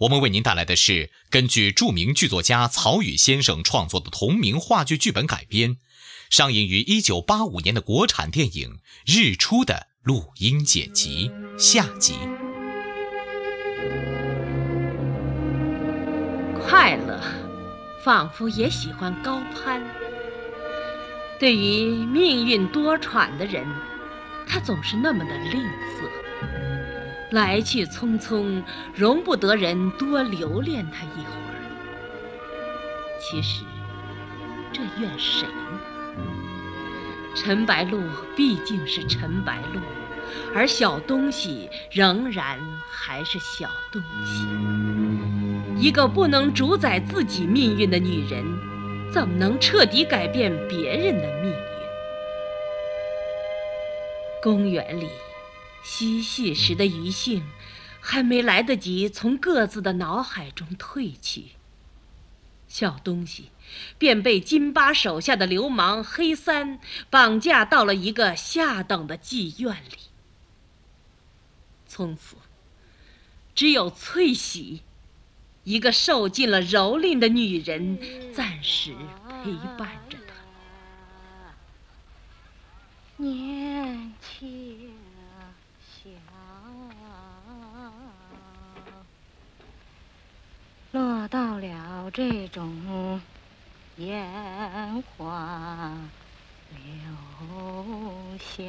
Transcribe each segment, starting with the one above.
我们为您带来的是根据著名剧作家曹禺先生创作的同名话剧剧本改编，上映于1985年的国产电影《日出》的录音剪辑下集。快乐，仿佛也喜欢高攀。对于命运多舛的人，他总是那么的吝啬，来去匆匆，容不得人多留恋他一会儿。其实，这怨谁呢？陈白露毕竟是陈白露，而小东西仍然还是小东西。一个不能主宰自己命运的女人，怎么能彻底改变别人的命运？公园里，嬉戏时的余兴，还没来得及从各自的脑海中褪去，小东西便被金巴手下的流氓黑三绑架到了一个下等的妓院里。从此，只有翠喜。一个受尽了蹂躏的女人，暂时陪伴着他。年轻小，落到了这种烟花流香。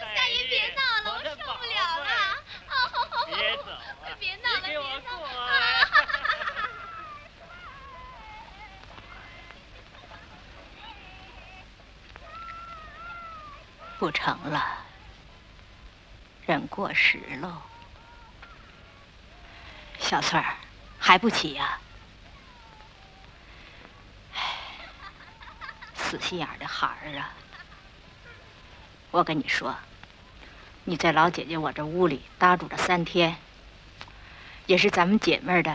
大爷别闹了，我受不了了！哦，别走啊！别闹了，别闹了！不成了，人过时喽。小翠儿，还不起呀、唉，死心眼儿的孩儿啊！我跟你说，你在老姐姐我这屋里搭住了三天，也是咱们姐妹儿的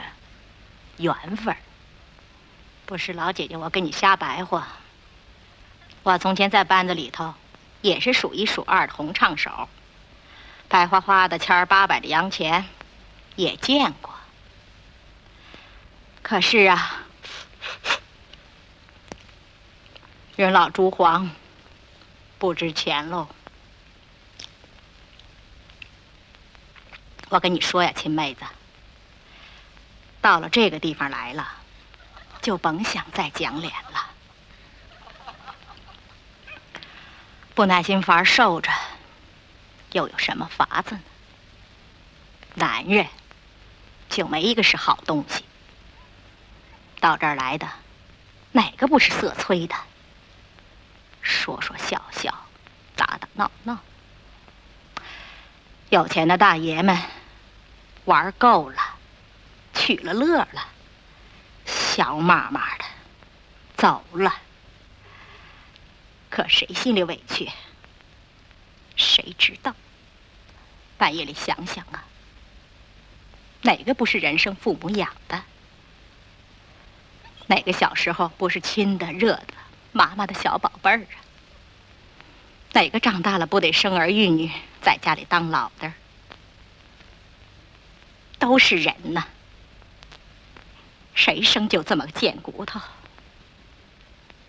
缘分。不是老姐姐我跟你瞎白话。我从前在班子里头也是数一数二的红唱手，白花花的千儿八百的洋钱也见过。可是啊，人老珠黄，不值钱喽。我跟你说呀，亲妹子，到了这个地方来了，就甭想再讲脸了。不耐心法儿受着，又有什么法子呢？男人就没一个是好东西。到这儿来的，哪个不是色催的？说说笑笑，打打闹闹。有钱的大爷们玩够了，取了乐了，笑骂骂的走了。可谁心里委屈？谁知道？半夜里想想啊，哪个不是人生父母养的？哪个小时候不是亲的、热的、妈妈的小宝贝儿啊？哪个长大了不得生儿育女，在家里当老的？都是人呐，谁生就这么个贱骨头？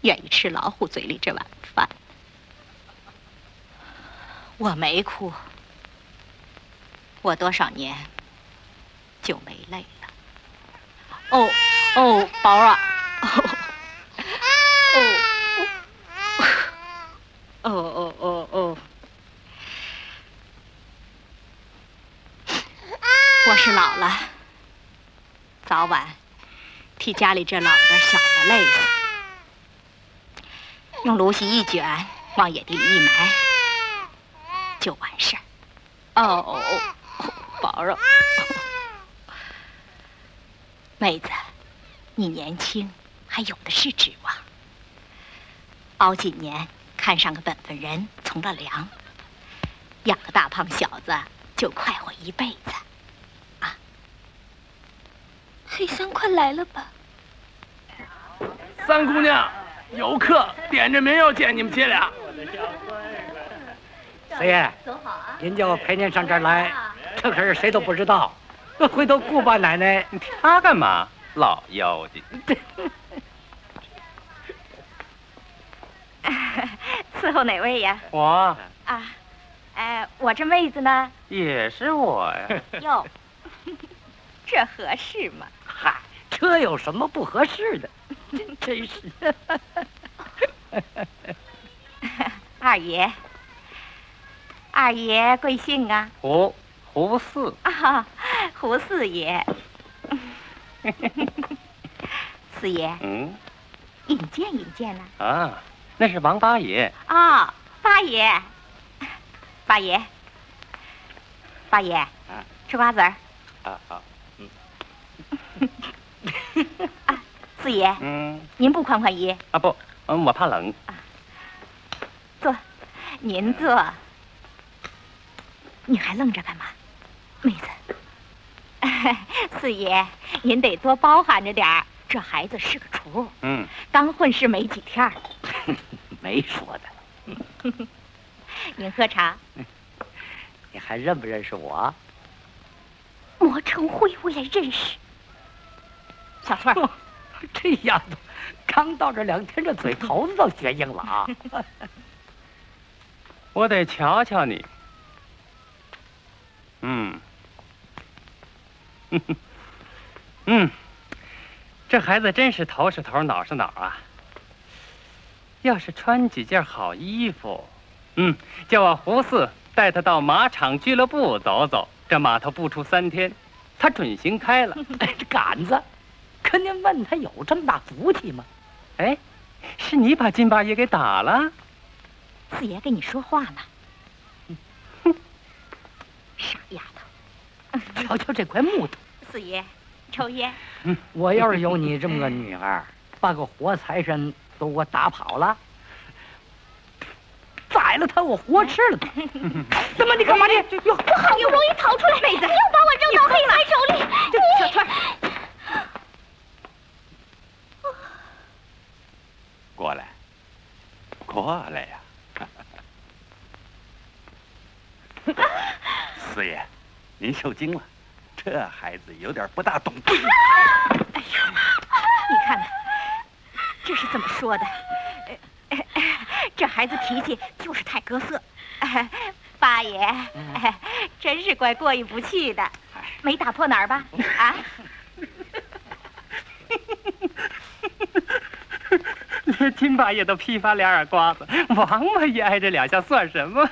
愿意吃老虎嘴里这碗饭。我没哭，我多少年就没泪了。哦哦，宝儿啊，哦哦哦哦哦，我是老了，早晚替家里这老的小的累死，用芦席一卷，往野地里一埋，就完事儿。哦，宝儿啊。妹子，你年轻，还有的是指望。熬几年，看上个本分人，从了良，养个大胖小子，就快活一辈子。啊，黑三快来了吧？三姑娘，有客，点着名要见你们姐俩。四爷，走好啊！您叫我陪您上这儿来，这可是谁都不知道。回头顾八奶奶，他干嘛？老妖精！伺候哪位呀？我啊，哎，我这妹子呢？也是我呀。哟，这合适吗？嗨，这有什么不合适的？真是。二爷，二爷贵姓啊？胡胡四。啊。胡四爷，四爷，嗯，引荐引荐呢？啊，那是王八爷。啊，八爷，八爷，八爷，吃瓜子儿。啊好，嗯。啊，四爷，嗯，您不宽宽衣？啊不，嗯，我怕冷。坐，您坐。你还愣着干嘛，妹子？四爷，您得多包涵着点儿。这孩子是个厨，嗯，刚混世没几天儿 没说的。您喝茶。你还认不认识我？磨成灰我也认识。小翠儿，这丫头刚到这两天，这嘴头子都学硬了啊！我得瞧瞧你。嗯。嗯，这孩子真是头是头，脑是脑啊！要是穿几件好衣服，嗯，叫我胡四带他到马场俱乐部走走。这码头不出三天，他准行开了。哎，这杆子，可您问他有这么大福气吗？哎，是你把金八爷给打了？四爷跟你说话呢。哼，傻丫头。瞧瞧这块木头，四爷，抽烟。我要是有你这么个女儿，把个活财神都给我打跑了，宰了他，我活吃了他。怎么？你干嘛你？我好不容易逃出来，妹子，又把我扔到黑财手里。小川，过来，过来呀！四爷。您受惊了，这孩子有点不大懂。哎呀，你看看，这是怎么说的？这孩子脾气就是太搁色。八爷，真是怪过意不去的，没打破哪儿吧？啊？连金八爷都批发俩耳瓜子，王八也挨这两下算什么？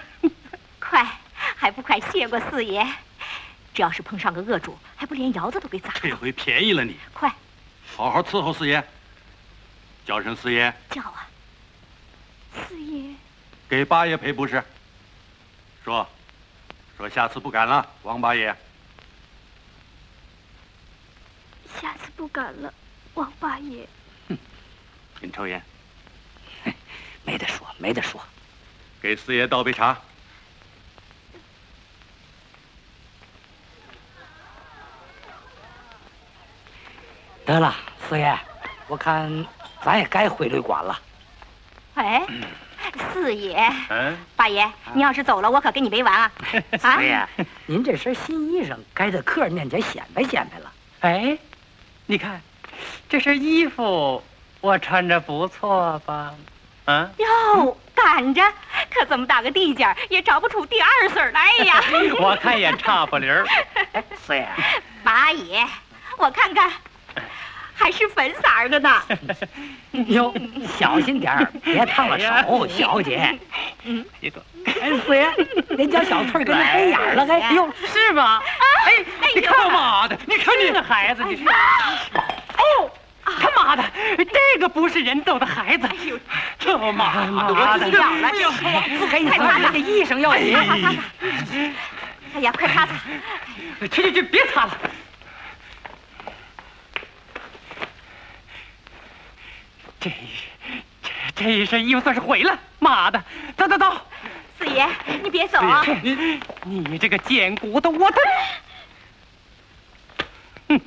谢过四爷？这要是碰上个恶主，还不连窑子都给砸了？这回便宜了你！快，好好伺候四爷，叫声四爷。叫啊，四爷。给八爷赔不是。说，说下次不敢了，王八爷。下次不敢了，王八爷。哼，您抽烟。没得说，没得说。给四爷倒杯茶。得了，四爷，我看咱也该回旅馆了。哎，四爷，嗯，八爷，你要是走了，我可跟你没完 啊！四爷，您这身新衣裳，该在客人面前显摆显摆了。哎，你看，这身衣服我穿着不错吧？啊？哟，赶着，可这么大个地界也找不出第二身来呀！我看也差不离儿。四爷，八爷，我看看。还是粉色的呢。哟，小心点儿，别烫了手，小姐。嗯，别动。哎，四爷，连脚小翠跟那黑眼了，哎呦，是吗？哎，你看妈的，你看这个孩子，你说。哦，他妈的，这个不是人揍的孩子。哎呦，这妈的，我死掉了！不给你擦擦，这医生要紧。擦擦擦。哎呀，快擦擦！去去去，别擦了。这这这一身衣服算是毁了。妈的，走走走。四爷，你别走啊！你你这个贱骨头，我的！哼，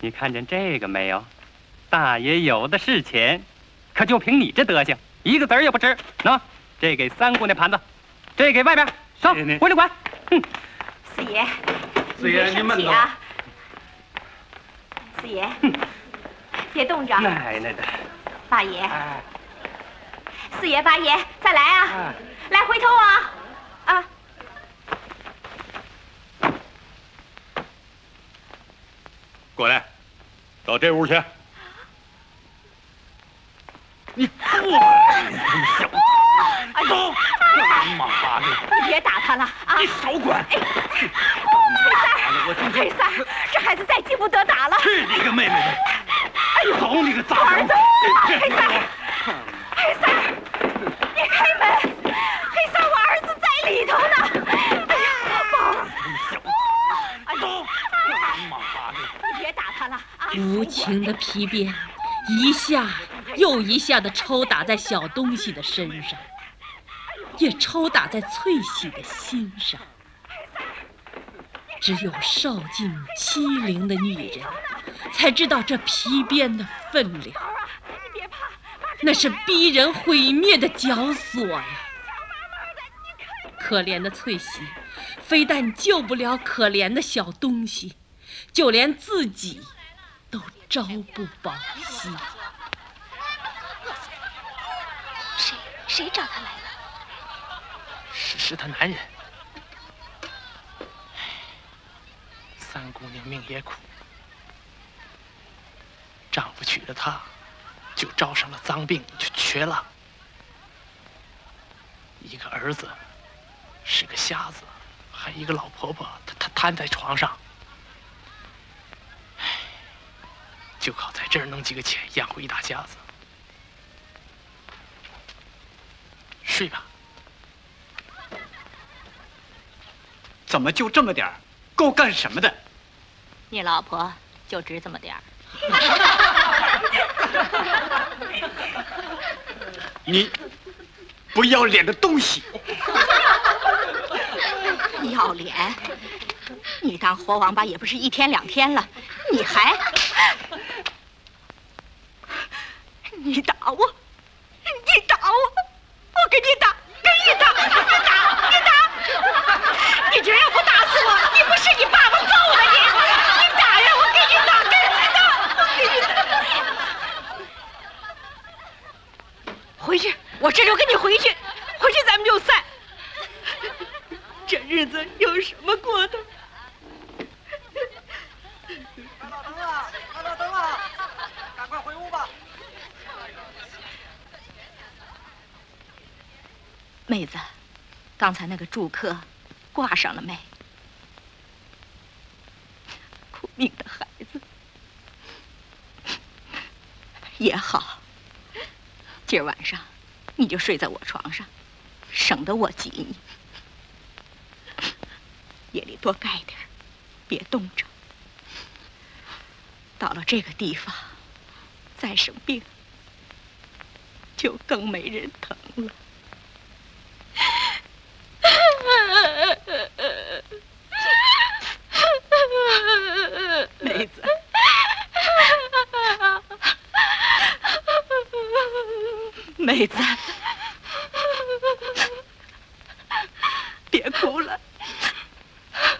你看见这个没有？大爷有的是钱，可就凭你这德行，一个子儿也不值。喏，这给三姑娘盘子，这给外边，上回来管。哼，四爷，四爷您慢走。四爷，别冻着。奶奶的！八爷，四爷，八爷，再来啊！来回头啊！啊！过来，到这屋去。你过来，小子！走！妈的！你别打他了啊！你少管！黑三，黑三，这孩子再进不得打了。去你个妹妹的！哎呦，走你个杂儿子！黑三，黑三，你开门！黑三，我儿子在里头呢！哎呀，宝儿，哎呦，妈的！你别打他了啊！无情的皮鞭，一下又一下子抽打在小东西的身上，也抽打在翠喜的心上。只有受尽欺凌的女人，才知道这皮鞭的分量。那是逼人毁灭的绞索呀！可怜的翠喜，非但救不了可怜的小东西，就连自己都朝不保夕。谁找他来了？是是他男人。三姑娘命也苦，丈夫娶了她，就招上了脏病，就瘸了。一个儿子是个瞎子，还一个老婆婆，她她瘫在床上，就靠在这儿弄几个钱养活一大家子。睡吧。怎么就这么点儿？够干什么的？你老婆就值这么点儿。你不要脸的东西！要脸？你当活王八也不是一天两天了，你还…… 你打我！你打我！给你打！给你打！你打！你打！你竟然不打死我！你不是你爸爸揍的你！你打呀！我给你打！给你打！我给你打！回去，我这就跟你回去，回去咱们就散。这日子有什么过的？看到灯了！看到灯了！赶快回屋吧。妹子，刚才那个住客挂上了没？苦命的孩子，也好。今儿晚上你就睡在我床上，省得我挤你。夜里多盖点儿，别冻着。到了这个地方，再生病，就更没人疼了。妹子，别哭了，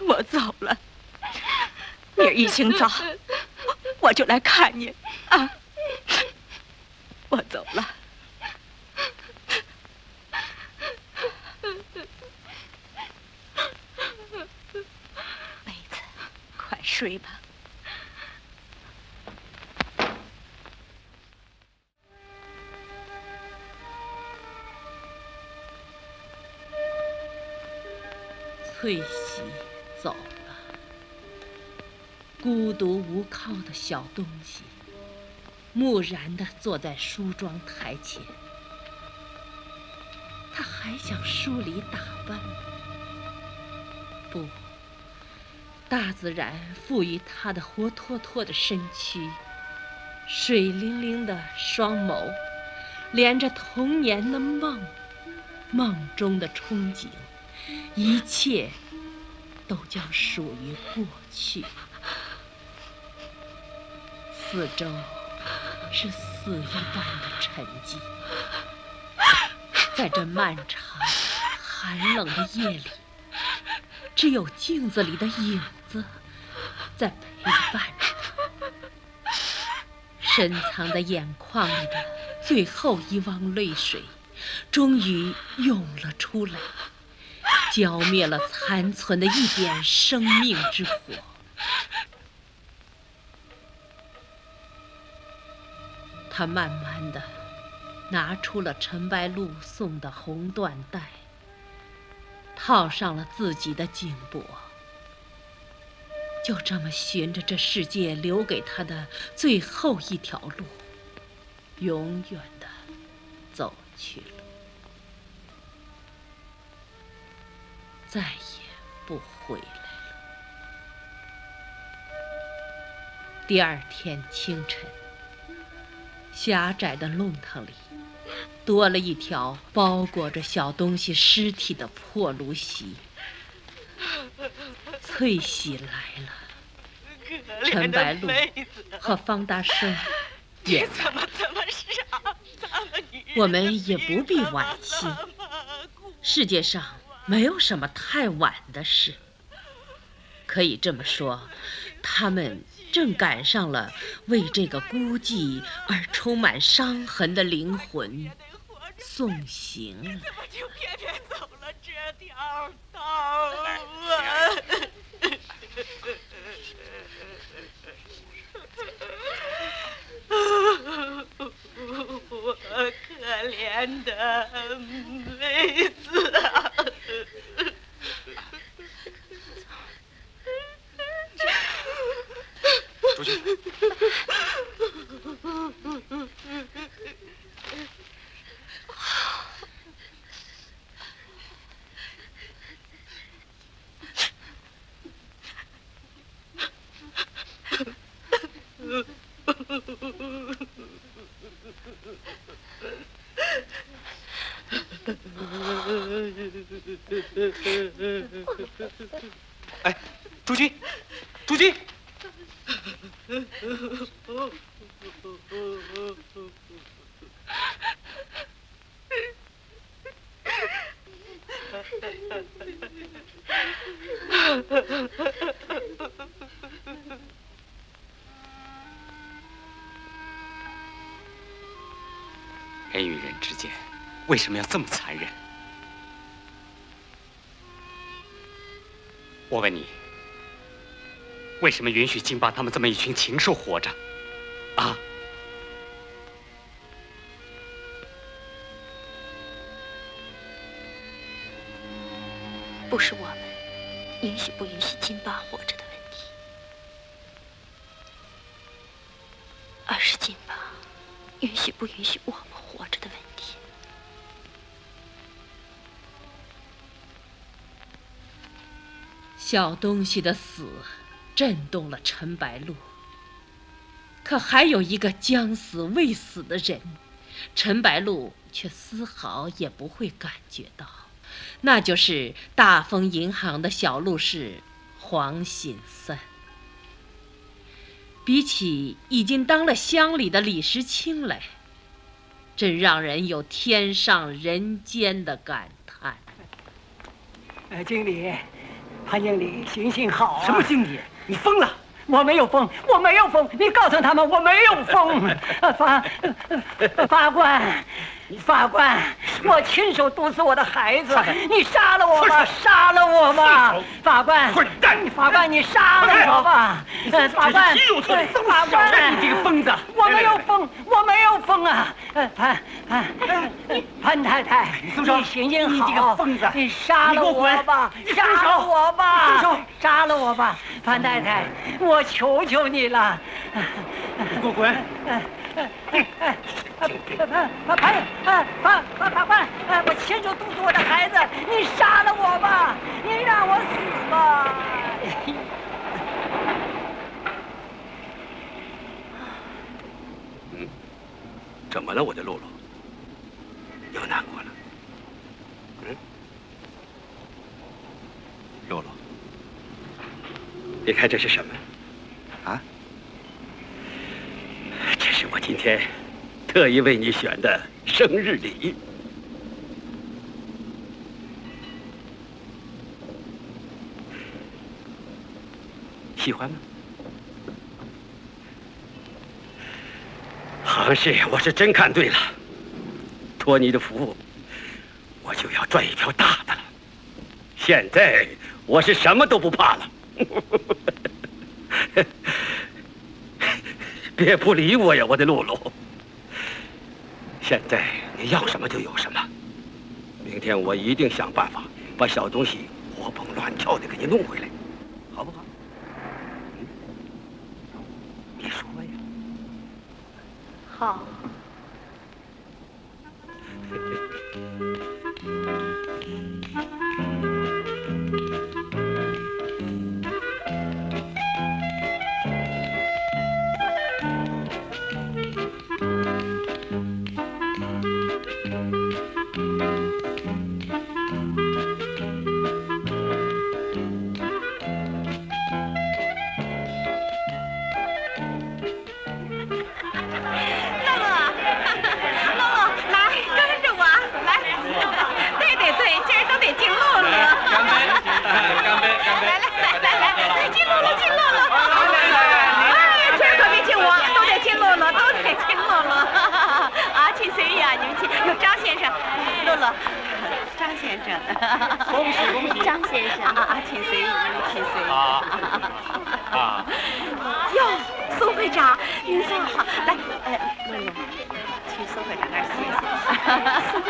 我走了。明儿一清早，我就来看你啊。我走了。妹子，快睡吧。靠的小东西，木然地坐在梳妆台前。他还想梳理打扮，不，大自然赋予他的活脱脱的身躯，水灵灵的双眸，连着童年的梦，梦中的憧憬，一切都将属于过去。四周是死一般的沉寂。在这漫长、寒冷的夜里，只有镜子里的影子在陪伴着他。深藏在眼眶里的最后一汪泪水，终于涌了出来，浇灭了残存的一点生命之火。他慢慢的。拿出了陈白露送的红缎带，套上了自己的颈脖，就这么循着这世界留给他的最后一条路，永远的走去了，再也不回来了。第二天清晨，狭窄的弄堂里。多了一条包裹着小东西尸体的破芦席。翠喜来了，陈白露和方大生也？我们也不必惋惜。世界上没有什么太晚的事。可以这么说，他们正赶上了为这个孤寂而充满伤痕的灵魂。送行了，怎么就偏偏走了这条道啊？我可怜的妹子啊！出去。哎，朱军，什么允许金巴他们这么一群禽兽活着？啊？不是我们允许不允许金巴活着的问题，而是金巴允许不允许我们活着的问题。小东西的死震动了陈白露，可还有一个将死未死的人，陈白露却丝毫也不会感觉到。那就是大丰银行的小陆氏黄锦三。比起已经当了乡里的李时清来，真让人有天上人间的感叹。呃，经理，潘经理，行行好啊！什么经理？你疯了！我没有疯，我没有疯！你告诉他们我没有疯。法法官。法官，我亲手毒死我的孩子，你杀了我吧，杀了我吧！法官，混蛋！法官，你杀了我吧！法官，法官，你这个疯子！我没有疯，我没有疯啊！潘潘潘太太，你行行好，你这个疯子，你杀了我吧，杀了我吧，杀了我吧，潘太太，我求求你了，你给我滚！哎哎哎！法法法法法法法官，哎，我亲手毒死我的孩子，你杀了我吧，你让我死吧！怎么了，我的露露？又难过了？嗯，露露，你看这是什么？啊？这是我今天特意为你选的生日礼，喜欢吗？行事我是真看对了，托你的福，我就要赚一条大的了。现在我是什么都不怕了。别不理我呀，我的露露。现在你要什么就有什么。明天我一定想办法把小东西活蹦乱跳的给你弄回来，好不好？嗯，你说呀。好。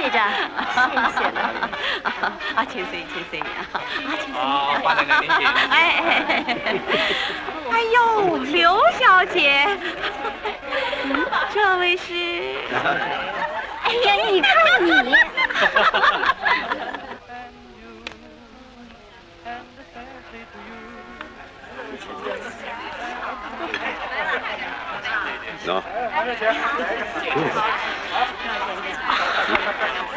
谢。宋会长，谢谢了。啊，请随意，请随意啊，啊，请随意。啊，华大哥您请。哎哎哎！哎呦，刘小姐，嗯，这位是？哎呀，你看你。喏，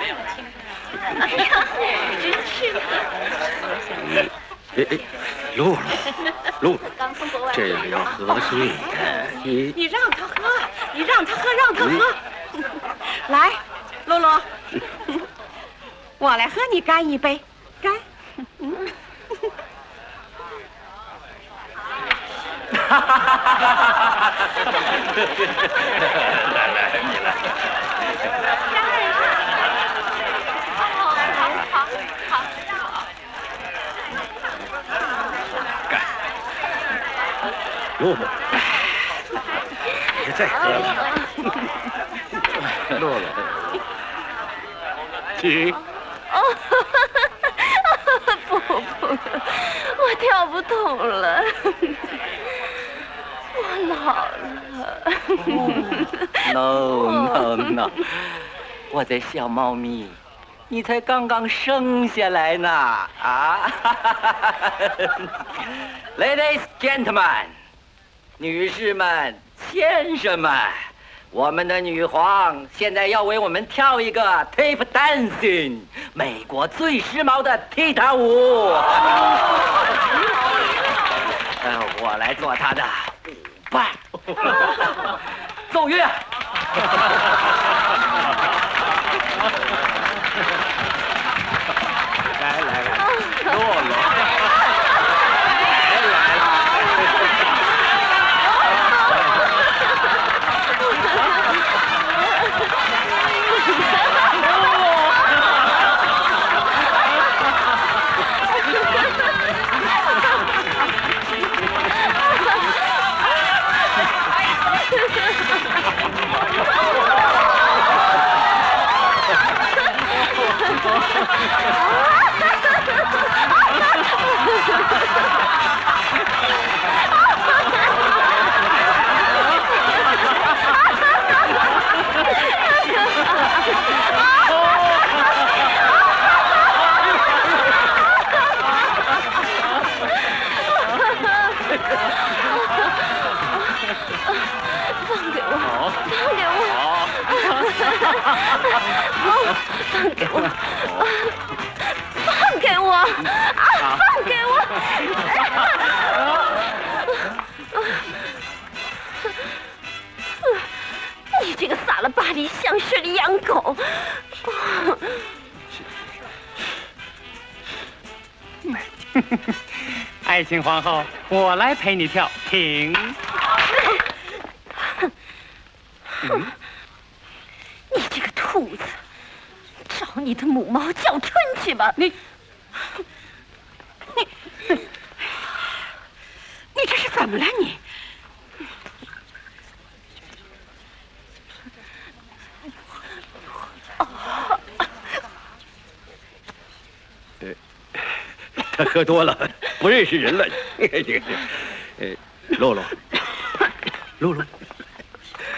哎呀，真是。的，哎哎，露露，露露，这样要喝水的，你你让他喝，你让他喝，让他喝。来，露露，我来和你干一杯，干。嗯。哈哈哈哈哈！来来，你来。好，好，好。干。露露，别再喝了。露露，请。哦，不不，我跳不动了。我老了。No no no，我的小猫咪，你才刚刚生下来呢啊！Ladies gentlemen，女士们、先生们，我们的女皇现在要为我们跳一个 tap dancing，美国最时髦的踢踏舞。呃，我来做她的。伴，奏乐。来来来，洛洛，爱情皇后，我来陪你跳，停。你这个兔子，找你的母猫叫春去吧！你，你，你这是怎么了？你？喝多了，不认识人了。这 个，呃，露露，露露，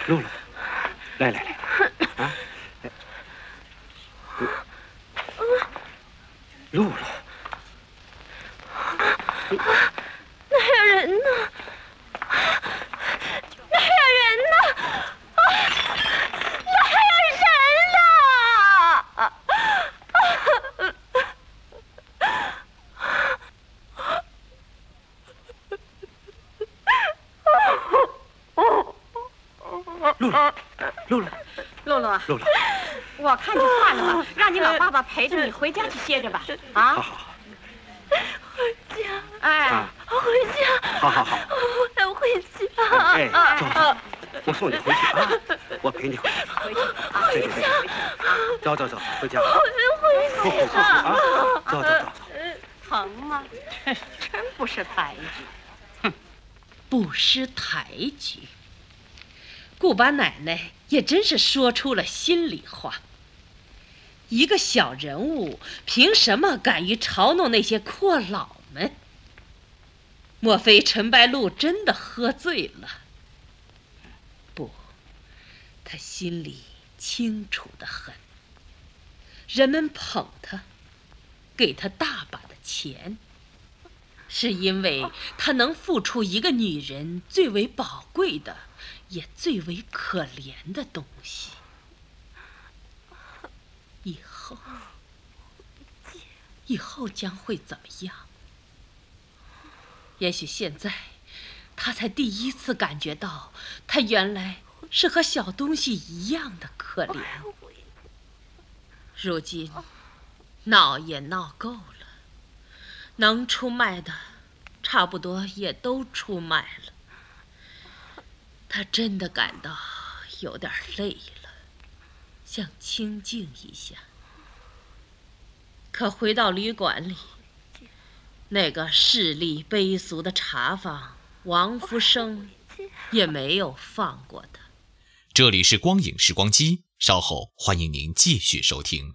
露露，来来来，啊，露露，那还有人呢？那还有人呢？啊，那还有人呢！露露，露露，露露啊，露露，我看就算了吧，让你老爸爸陪着你回家去歇着吧。啊，好好好，回家，哎，啊回家，好好好，我要回家。哎，走走，我送你回去啊，我陪你回去。回去啊，对对对，走走走，回家。回不苦不苦啊，走走走。疼吗？真不识抬举，不识抬举。顾八奶奶也真是说出了心里话。一个小人物，凭什么敢于嘲弄那些阔佬们？莫非陈白露真的喝醉了？不，他心里清楚的很。人们捧他，给他大把的钱，是因为他能付出一个女人最为宝贵的。也最为可怜的东西。以后，以后将会怎么样？也许现在，他才第一次感觉到，他原来是和小东西一样的可怜。如今，闹也闹够了，能出卖的，差不多也都出卖了。他真的感到有点累了，想清静一下。可回到旅馆里，那个势利卑俗的茶坊王福生也没有放过他。这里是光影时光机，稍后欢迎您继续收听。